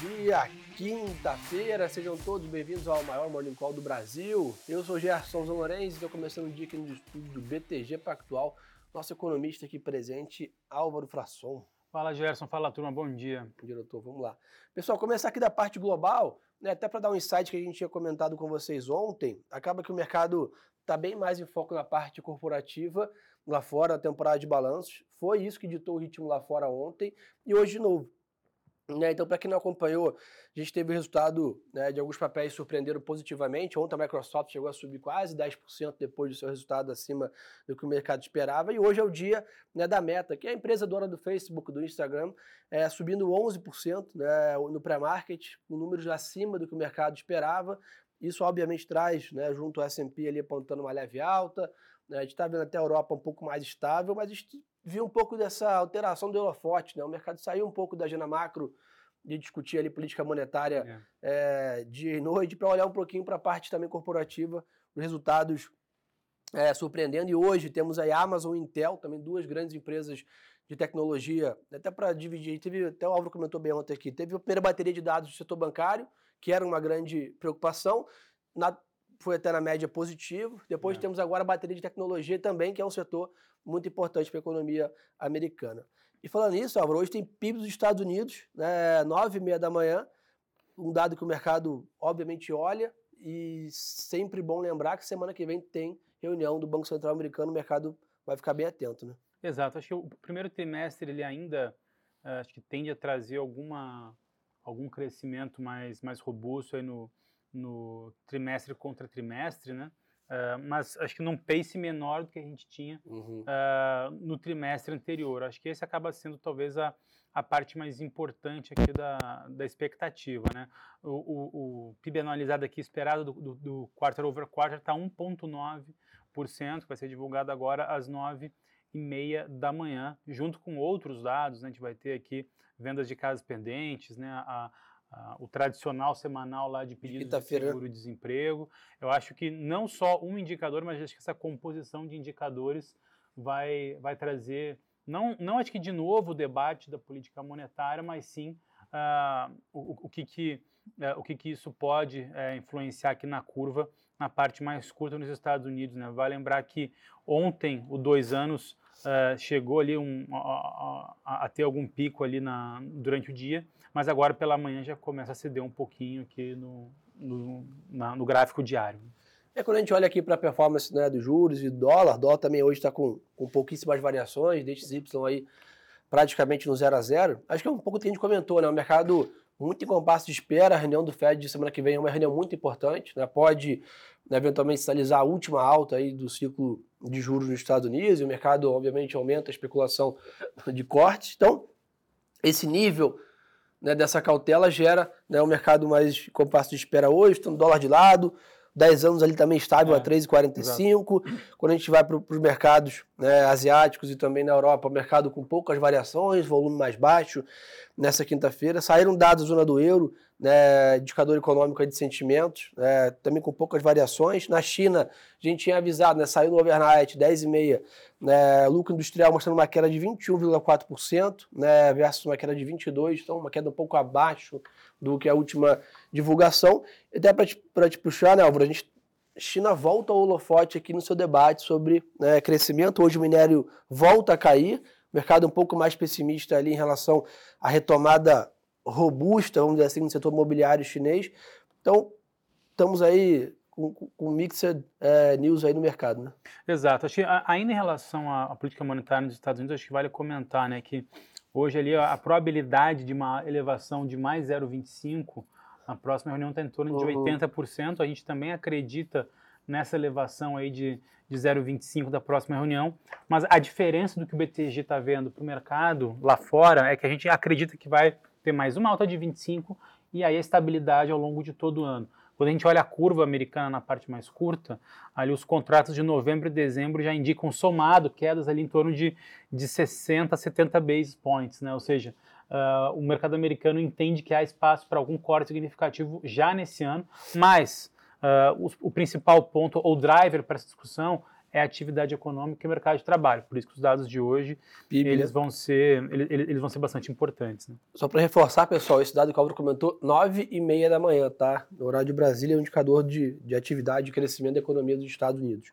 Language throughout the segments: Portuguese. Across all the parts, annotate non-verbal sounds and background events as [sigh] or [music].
dia, quinta-feira. Sejam todos bem-vindos ao maior Morning Call do Brasil. Eu sou Gerson Lourenço e estou começando o dia aqui no estúdio do BTG Pactual. Nosso economista aqui presente, Álvaro Frasson. Fala, Gerson. Fala, turma. Bom dia. Diretor, vamos lá. Pessoal, começar aqui da parte global, né, até para dar um insight que a gente tinha comentado com vocês ontem, acaba que o mercado está bem mais em foco na parte corporativa lá fora, na temporada de balanços. Foi isso que ditou o ritmo lá fora ontem e hoje de novo. Né, então, para quem não acompanhou, a gente teve o resultado né, de alguns papéis surpreenderam positivamente. Ontem a Microsoft chegou a subir quase 10% depois do seu resultado acima do que o mercado esperava. E hoje é o dia né, da Meta, que é a empresa dona do Facebook, do Instagram, é, subindo 11% né, no pré-market, com números acima do que o mercado esperava. Isso, obviamente, traz, né, junto ao S&P ali apontando uma leve alta. Né, a gente está vendo até a Europa um pouco mais estável, mas viu um pouco dessa alteração do holofote. Né? O mercado saiu um pouco da agenda macro de discutir ali política monetária é. É, dia e noite para olhar um pouquinho para a parte também corporativa, os resultados é, surpreendendo. E hoje temos aí Amazon e Intel, também duas grandes empresas de tecnologia, até para dividir, teve, até o Álvaro comentou bem ontem aqui, teve a primeira bateria de dados do setor bancário, que era uma grande preocupação, na, foi até na média positivo. Depois é. temos agora a bateria de tecnologia também, que é um setor muito importante para a economia americana. E falando nisso, Álvaro, hoje tem PIB dos Estados Unidos, né, nove e meia da manhã, um dado que o mercado obviamente olha, e sempre bom lembrar que semana que vem tem reunião do Banco Central Americano, o mercado vai ficar bem atento, né? Exato, acho que o primeiro trimestre ele ainda uh, acho que tende a trazer alguma, algum crescimento mais, mais robusto aí no, no trimestre contra trimestre, né? Uh, mas acho que num pace menor do que a gente tinha uhum. uh, no trimestre anterior. Acho que esse acaba sendo talvez a, a parte mais importante aqui da, da expectativa. Né? O, o, o PIB anualizado aqui esperado do, do, do quarter over quarter está 1,9%, vai ser divulgado agora às 9 e meia da manhã, junto com outros dados. Né? A gente vai ter aqui vendas de casas pendentes, né? a, Uh, o tradicional semanal lá de pedidos de seguro-desemprego. Eu acho que não só um indicador, mas acho que essa composição de indicadores vai, vai trazer, não, não acho que de novo o debate da política monetária, mas sim uh, o, o, que, que, uh, o que, que isso pode uh, influenciar aqui na curva, na parte mais curta nos Estados Unidos. Né? Vai lembrar que ontem, o dois anos, uh, chegou ali um, a, a, a, ter algum pico ali na, durante o dia, mas agora pela manhã já começa a ceder um pouquinho aqui no, no, na, no gráfico diário. É quando a gente olha aqui para a performance né, dos juros e do dólar, dólar também hoje está com, com pouquíssimas variações, DXY aí praticamente no 0 a 0 Acho que é um pouco o que a gente comentou, né? O mercado muito em compasso de espera. A reunião do Fed de semana que vem é uma reunião muito importante, né? Pode né, eventualmente sinalizar a última alta aí do ciclo de juros nos Estados Unidos e o mercado, obviamente, aumenta a especulação de cortes. Então, esse nível né, dessa cautela gera né, um mercado mais compasso de espera hoje, tendo dólar de lado, 10 anos ali também estável é, a 3,45. Quando a gente vai para os mercados né, asiáticos e também na Europa, mercado com poucas variações, volume mais baixo nessa quinta-feira. Saíram dados da zona do euro, né, indicador econômico de sentimentos, né, também com poucas variações. Na China, a gente tinha avisado, né, saiu no overnight, 10,5%, né, lucro industrial mostrando uma queda de 21,4%, né, versus uma queda de 22%, então uma queda um pouco abaixo do que a última divulgação. E até para te, te puxar, né, Álvaro, a gente China volta ao holofote aqui no seu debate sobre né, crescimento. Hoje o minério volta a cair, mercado um pouco mais pessimista ali em relação à retomada robusta, vamos dizer assim, no setor imobiliário chinês. Então, estamos aí com, com mixed é, news aí no mercado, né? Exato. Acho que ainda em relação à, à, política monetária nos Estados Unidos, acho que vale comentar, né, que hoje ali a, a probabilidade de uma elevação de mais 0,25 na próxima reunião está em torno de uhum. 80%. A gente também acredita nessa elevação aí de, de 0,25 da próxima reunião. Mas a diferença do que o BTG está vendo para o mercado lá fora é que a gente acredita que vai ter mais uma alta de 25 e aí a estabilidade ao longo de todo o ano. Quando a gente olha a curva americana na parte mais curta, ali os contratos de novembro e dezembro já indicam somado quedas ali em torno de, de 60 a 70 basis points, né? Ou seja, uh, o mercado americano entende que há espaço para algum corte significativo já nesse ano, mas uh, o, o, principal ponto ou driver para essa discussão é a atividade econômica e o mercado de trabalho. Por isso que os dados de hoje eles, vão ser, eles, eles, vão ser bastante importantes. Né? Só para reforçar, pessoal, esse dado que o Álvaro comentou, 9 e meia da manhã, tá? No horário de Brasília, é um indicador de, de atividade e crescimento da economia dos Estados Unidos.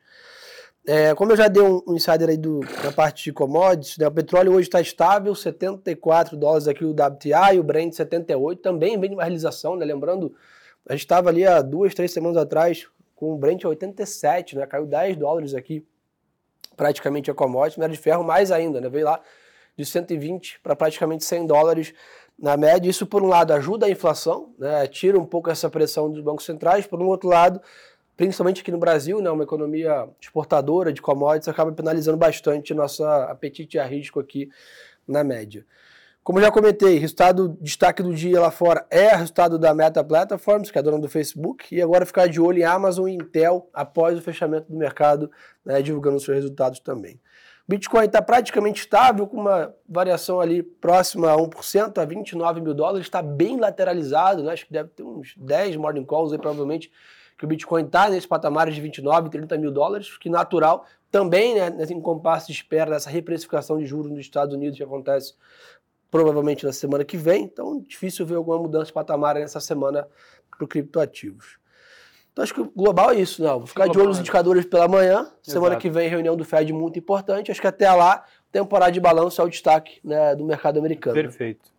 É, como eu já dei um, um insider aí do, da parte de commodities, né, o petróleo hoje está estável, 74 dólares aqui o WTI, o Brent 78, também vem de uma realização, né, lembrando, a gente estava ali há duas, três semanas atrás com o Brent a 87, né, caiu 10 dólares aqui, praticamente a commodity, minério de ferro mais ainda, né, veio lá de 120 para praticamente 100 dólares na média, isso por um lado ajuda a inflação, né, tira um pouco essa pressão dos bancos centrais, por um outro lado principalmente aqui no Brasil, né, uma economia exportadora de commodities, acaba penalizando bastante nosso apetite a risco aqui na média. Como já comentei, resultado destaque do dia lá fora é o resultado da Meta Platforms, que é a dona do Facebook, e agora ficar de olho em Amazon e Intel após o fechamento do mercado, né, divulgando seus resultados também. Bitcoin está praticamente estável, com uma variação ali próxima a 1%, a 29 mil dólares, está bem lateralizado, né? acho que deve ter uns 10 morning calls aí, provavelmente, que o Bitcoin está nesse patamar de 29, 30 mil dólares, que natural também, né, em compasso de espera dessa reprecificação de juros nos Estados Unidos que acontece provavelmente na semana que vem. Então, difícil ver alguma mudança de patamar nessa semana para o criptoativos. Então, acho que o global é isso, não. Vou ficar de olho nos indicadores pela manhã. Semana Exato. que vem, reunião do Fed muito importante. Acho que até lá, temporada de balanço é o destaque né, do mercado americano. Perfeito.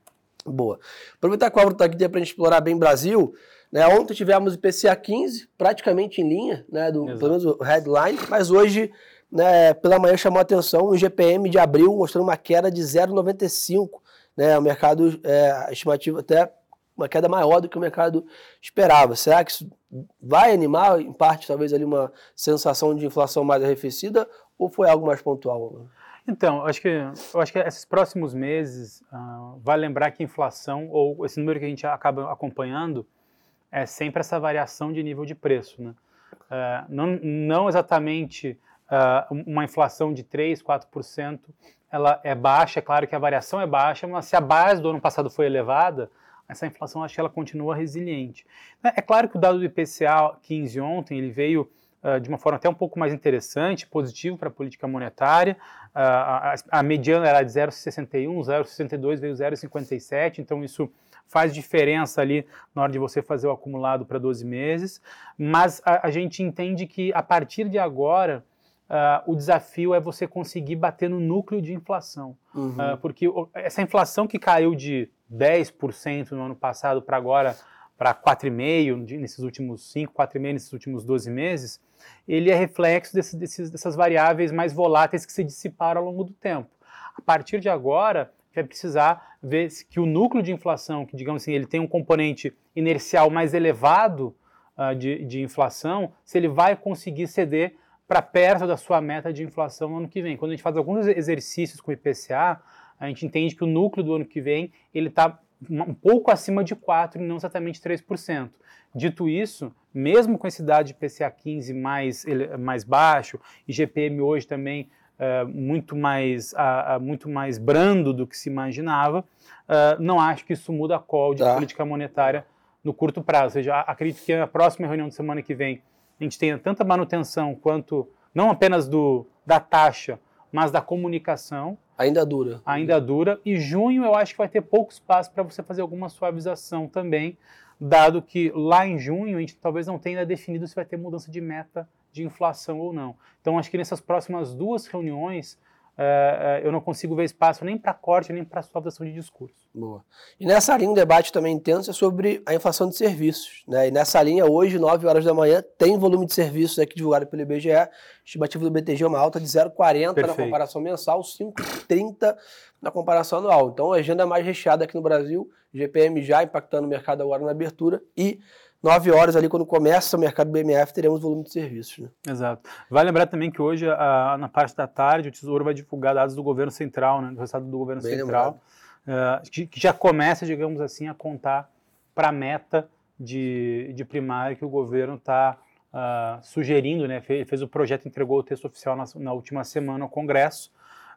Boa. Aproveitar que o Álvaro está aqui para a gente explorar bem Brasil. Né? Ontem tivemos o IPCA 15, praticamente em linha, né, do, pelo menos o headline, mas hoje, né, pela manhã, chamou a atenção o GPM de abril mostrando uma queda de 0,95. Né, o mercado, é, estimativa até uma queda maior do que o mercado esperava. Será que isso vai animar, em parte, talvez ali uma sensação de inflação mais arrefecida ou foi algo mais pontual? Então, acho que, eu acho que esses próximos meses uh, vai lembrar que inflação, ou esse número que a gente acaba acompanhando, é sempre essa variação de nível de preço. Né? Uh, não, não exatamente uh, uma inflação de 3%, 4%, ela é baixa, é claro que a variação é baixa, mas se a base do ano passado foi elevada, essa inflação acho que ela continua resiliente. É claro que o dado do IPCA 15 ontem, ele veio uh, de uma forma até um pouco mais interessante, positivo para a política monetária, a, a, a mediana era de 0,61, 0,62 veio 0,57, então isso faz diferença ali na hora de você fazer o acumulado para 12 meses, mas a, a, gente entende que a partir de agora uh, o desafio é você conseguir bater no núcleo de inflação, uhum. uh, porque essa inflação que caiu de 10% no ano passado para agora para 4,5% nesses últimos 5, 4,5% nesses últimos 12 meses, ele é reflexo desse, desses, dessas variáveis mais voláteis que se dissiparam ao longo do tempo. A partir de agora, vai precisar ver que o núcleo de inflação, que digamos assim, ele tem um componente inercial mais elevado uh, de, de inflação, se ele vai conseguir ceder para perto da sua meta de inflação no ano que vem. Quando a gente faz alguns exercícios com o IPCA, a gente entende que o núcleo do ano que vem ele está um pouco acima de 4% e não exatamente 3%. Dito isso, mesmo com esse dado de IPCA 15 mais, mais baixo e GPM hoje também uh, muito, mais, uh, uh, muito mais brando do que se imaginava, não acho que isso muda a call de tá. política monetária no curto prazo. Ou seja, acredito que na próxima reunião de semana que vem a gente tenha tanta manutenção quanto, não apenas do, da taxa, mas da comunicação. Ainda dura. Ainda dura. E junho eu acho que vai ter pouco espaço para você fazer alguma suavização também, dado que lá em junho a gente talvez não tenha definido se vai ter mudança de meta de inflação ou não. Então, acho que nessas próximas duas reuniões, uh, uh, eu não consigo ver espaço nem para corte, nem para suavização de discurso. Boa. E nessa linha, um debate também intenso é sobre a inflação de serviços. Né? E nessa linha, hoje, 9 horas da manhã, tem volume de serviços aqui divulgado pelo IBGE. Estimativa do BTG é uma alta de 0,40 na comparação mensal, 5,30 na comparação anual. Então, a agenda é mais recheada aqui no Brasil, GPM já impactando o mercado agora na abertura e 9 horas ali, quando começa o mercado BMF, teremos volume de serviços. Né? Exato. Vale lembrar também que hoje, a, na parte da tarde, o Tesouro vai divulgar dados do governo central, né, do resultado do governo Bem central, uh, que, que, já começa, digamos assim, a contar para a meta de, de primária que o governo está uh, ah, sugerindo, né, fez, fez, o projeto, entregou o texto oficial na, na última semana ao Congresso,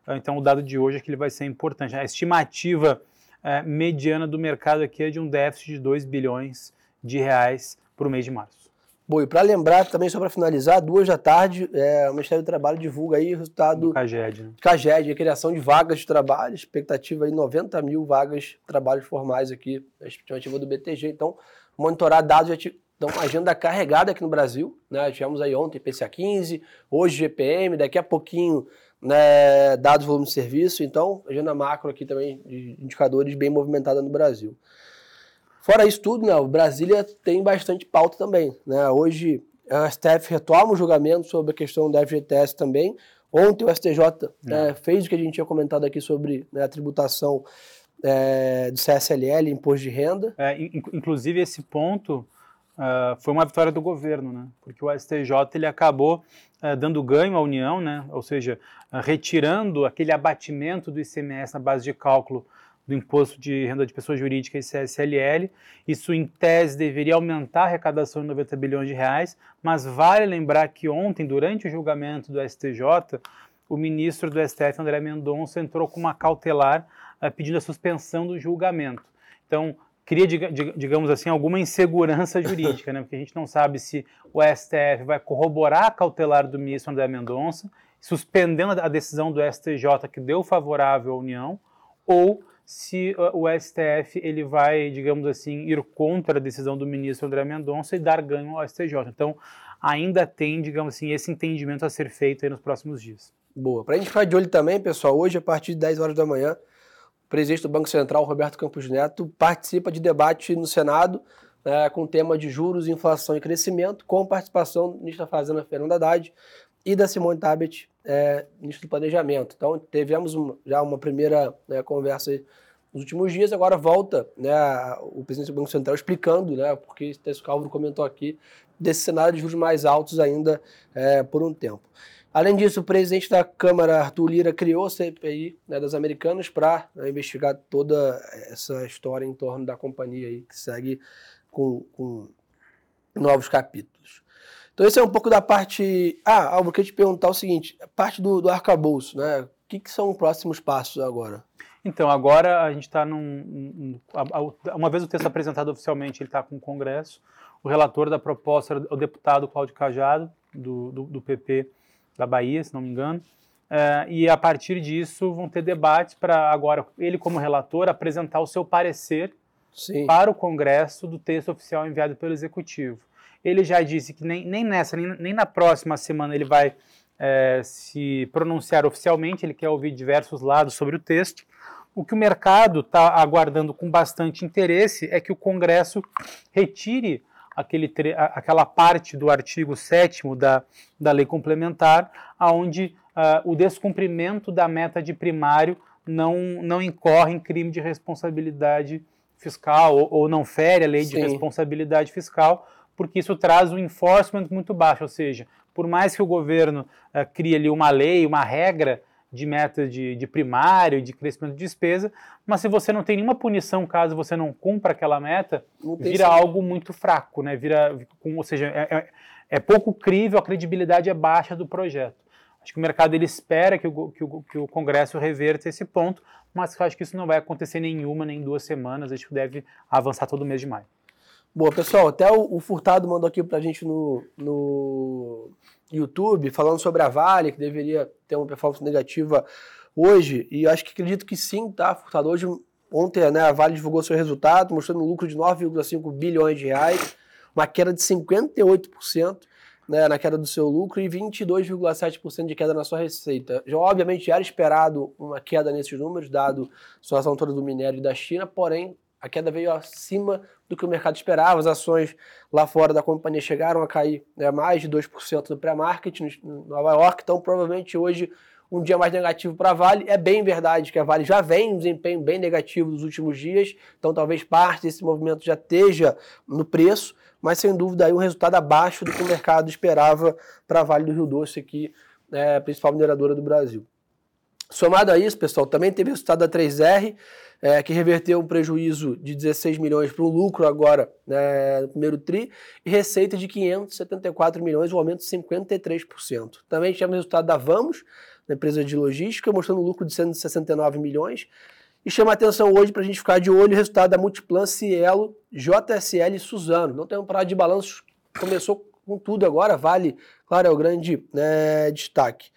uh, então o dado de hoje é que ele vai ser importante. A estimativa eh, mediana do mercado aqui é de um déficit de 2 bilhões de reais para o mês de março. Bom, e para lembrar também, só para finalizar, duas da tarde, é, o Ministério do Trabalho divulga aí o resultado do CAGED, né? CAGED, a criação de vagas de trabalho, expectativa aí 90 mil vagas de trabalhos formais aqui, a estimativa do BTG. Então, monitorar dados, então, agenda carregada aqui no Brasil, né? Tivemos aí ontem PCA 15, hoje GPM, daqui a pouquinho né, dados volume de serviço, então agenda macro aqui também de indicadores bem movimentada no Brasil. Fora isso tudo, né, o Brasília tem bastante pauta também. Né? Hoje a STF retoma o julgamento sobre a questão da FGTS também. Ontem o STJ né, fez o que a gente tinha comentado aqui sobre né, a tributação é, do CSLL, imposto de renda. É, inclusive esse ponto uh, foi uma vitória do governo, né? porque o STJ ele acabou uh, dando ganho à União, né? ou seja, uh, retirando aquele abatimento do ICMS na base de cálculo do Imposto de Renda de Pessoa Jurídica e CSLL. Isso, em tese, deveria aumentar a arrecadação em 90 bilhões de reais, mas vale lembrar que ontem, durante o julgamento do STJ, o ministro do STF, André Mendonça, entrou com uma cautelar pedindo a suspensão do julgamento. Então, cria, digamos assim, alguma insegurança [laughs] jurídica, né? porque a gente não sabe se o STF vai corroborar a cautelar do ministro André Mendonça, suspendendo a decisão do STJ que deu favorável à União, ou se uh, o STF ele vai, digamos assim, ir contra a decisão do ministro André Mendonça e dar ganho ao STJ. Então, ainda tem, digamos assim, esse entendimento a ser feito nos próximos dias. Boa. Para a gente ficar de olho também, pessoal, hoje, a partir de 10 horas da manhã, presidente do Banco Central, Roberto Campos Neto, participa de debate no Senado né, com o tema de juros, inflação e crescimento, com participação do ministro da Fazenda, Fernando Haddad, e da Simone Tabet, é, ministro do Planejamento. Então, tivemos já uma primeira né, conversa nos últimos dias, agora volta né, o presidente do Banco Central explicando, né, porque o Calvo comentou aqui, desse cenário de juros mais altos ainda é, por um tempo. Além disso, o presidente da Câmara, Arthur Lira, criou a CPI né, das Americanas para né, investigar toda essa história em torno da companhia aí, que segue com, com novos capítulos. Então, esse é um pouco da parte. Ah, Alvo, eu queria te perguntar o seguinte: parte do, do arcabouço, né? O que, que são os próximos passos agora? Então, agora a gente está num. Uma vez o texto apresentado oficialmente, ele está com o Congresso. O relator da proposta era o deputado Cláudio Cajado, do, do, do PP da Bahia, se não me engano. É, e a partir disso vão ter debates para agora ele, como relator, apresentar o seu parecer Sim. para o Congresso do texto oficial enviado pelo Executivo. Ele já disse que nem, nem nessa, nem, nem na próxima semana ele vai é, se pronunciar oficialmente, ele quer ouvir diversos lados sobre o texto. O que o mercado está aguardando com bastante interesse é que o Congresso retire aquele, aquela parte do artigo 7 da, da lei complementar, onde uh, o descumprimento da meta de primário não, não incorre em crime de responsabilidade fiscal ou, ou não fere a lei Sim. de responsabilidade fiscal, porque isso traz um enforcement muito baixo, ou seja, por mais que o governo uh, crie ali uma lei, uma regra de meta de, de primário, de crescimento de despesa, mas se você não tem nenhuma punição caso você não cumpra aquela meta, vira sim. algo muito fraco, né? Vira, ou seja, é, é, é, pouco crível, a credibilidade é baixa do projeto. Acho que o mercado ele espera que o, que o, que o Congresso reverta esse ponto, mas acho que isso não vai acontecer nem uma nem duas semanas, acho que deve avançar todo mês de maio. Boa, pessoal, até o, o Furtado mandou aqui pra gente no, no YouTube falando sobre a Vale, que deveria ter uma performance negativa hoje, e acho que acredito que sim, tá, Furtado? Hoje, ontem, né, a Vale divulgou seu resultado, mostrando um lucro de 9,5 bilhões de reais, uma queda de 58%. Né, na queda do seu lucro e 22,7% de queda na sua receita. Já, obviamente, já era esperado uma queda nesses números, dado a situação toda do minério e da China, porém, a queda veio acima do que o mercado esperava. As ações lá fora da companhia chegaram a cair né, mais de 2% no pré-market em Nova York. Então, provavelmente hoje, um dia mais negativo para a Vale. É bem verdade que a Vale já vem um desempenho bem negativo nos últimos dias. Então, talvez parte desse movimento já esteja no preço. Mas, sem dúvida, aí um resultado abaixo do que o mercado esperava para a Vale do Rio Doce, aqui, é, principal mineradora do Brasil. Somado a isso, pessoal, também teve resultado da 3R é, que reverteu um prejuízo de 16 milhões para um lucro agora né, no primeiro TRI, e receita de 574 milhões, um aumento de 53%. Também tivemos o resultado da Vamos, da empresa de logística, mostrando um lucro de 169 milhões. E chama a atenção hoje para a gente ficar de olho o resultado da Multiplan, Cielo, JSL e Suzano. Não tem um prazo de balanço, começou com tudo agora, vale, claro, é o grande né, destaque.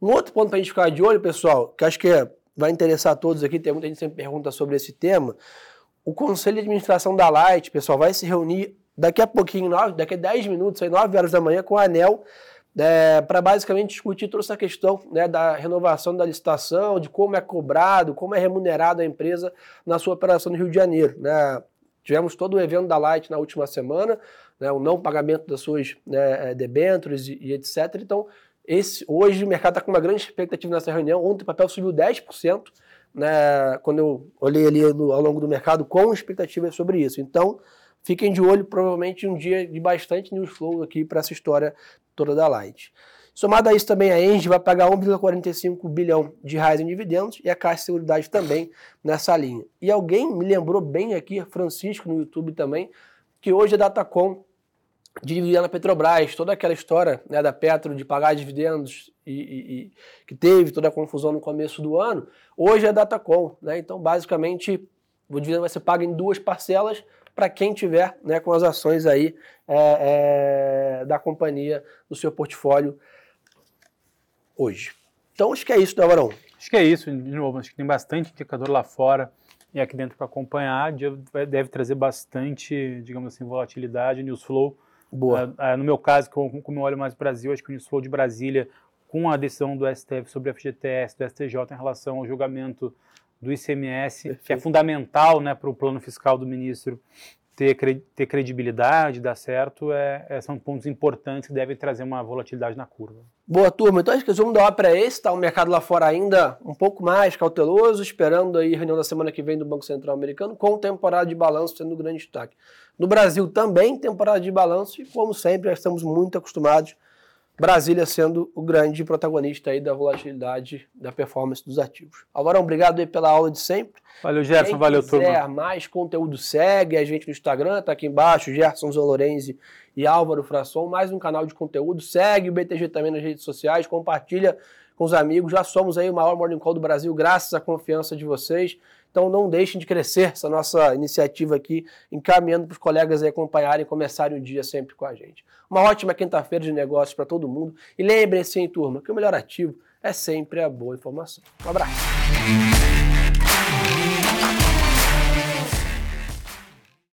Um outro ponto para a gente ficar de olho, pessoal, que acho que é, vai interessar a todos aqui, tem muita gente sempre pergunta sobre esse tema. O Conselho de Administração da Light, pessoal, vai se reunir daqui a pouquinho, daqui a 10 minutos, aí 9 horas da manhã, com a ANEL, é, para basicamente discutir toda essa questão né, da renovação da licitação, de como é cobrado, como é remunerado a empresa na sua operação no Rio de Janeiro. Né? Tivemos todo o evento da Light na última semana, né, o não pagamento das suas né, debêntures e, e, etc. Então, esse, hoje o mercado está com uma grande expectativa nessa reunião. Ontem o papel subiu 10%, né, quando eu olhei ali ao longo do mercado, com expectativas sobre isso. Então, fiquem de olho, provavelmente um dia de bastante news flow aqui para essa história toda da Light. Somado a isso também a Engie vai pagar 1,45 bilhão de reais em dividendos e a Caixa de Seguridade também nessa linha. E alguém me lembrou bem aqui, Francisco no YouTube também, que hoje a Datacom de dividir na Petrobras, toda aquela história né, da Petro de pagar dividendos e, e, e, que teve toda a confusão no começo do ano, hoje é Datacom. Né? Então, basicamente, o dividendo vai ser pago em duas parcelas para quem tiver né, com as ações aí é, é, da companhia no seu portfólio hoje. Então, acho que é isso, né, Varão? Acho que é isso, de novo, acho que tem bastante indicador lá fora e aqui dentro para acompanhar, deve trazer bastante, digamos assim, volatilidade, news flow, Boa. Uh, uh, no meu caso, como, como eu olho mais Brasil, acho que o Newsflow de Brasília, com a decisão do STF sobre a FGTS, do STJ em relação ao julgamento do ICMS, Perfeito. que é fundamental né, para o plano fiscal do ministro ter, ter credibilidade, dar certo, é, é, são pontos importantes que devem trazer uma volatilidade na curva. Boa, turma. Então acho que o resumo da ópera é esse, tá? O mercado lá fora ainda um pouco mais cauteloso, esperando aí a reunião da semana que vem do Banco Central Americano, com temporada de balanço sendo o grande destaque. No Brasil também, temporada de balanço, e como sempre, já estamos muito acostumados Brasília sendo o grande protagonista aí da volatilidade da performance dos ativos. Alvarão, obrigado aí pela aula de sempre. Valeu, Gerson, Quem valeu, turma. quiser mais conteúdo, segue a gente no Instagram, tá aqui embaixo, Gerson Zolorenzi e Álvaro Frasson, mais um canal de conteúdo. Segue o BTG também nas redes sociais, compartilha com os amigos. Já somos aí o maior Morning Call do Brasil, graças à confiança de vocês. Então não deixem de crescer essa nossa iniciativa aqui, encaminhando para os colegas acompanharem e começarem o dia sempre com a gente. Uma ótima quinta-feira de negócios para todo mundo. E lembrem-se, hein, turma, que o melhor ativo é sempre a boa informação. Um abraço.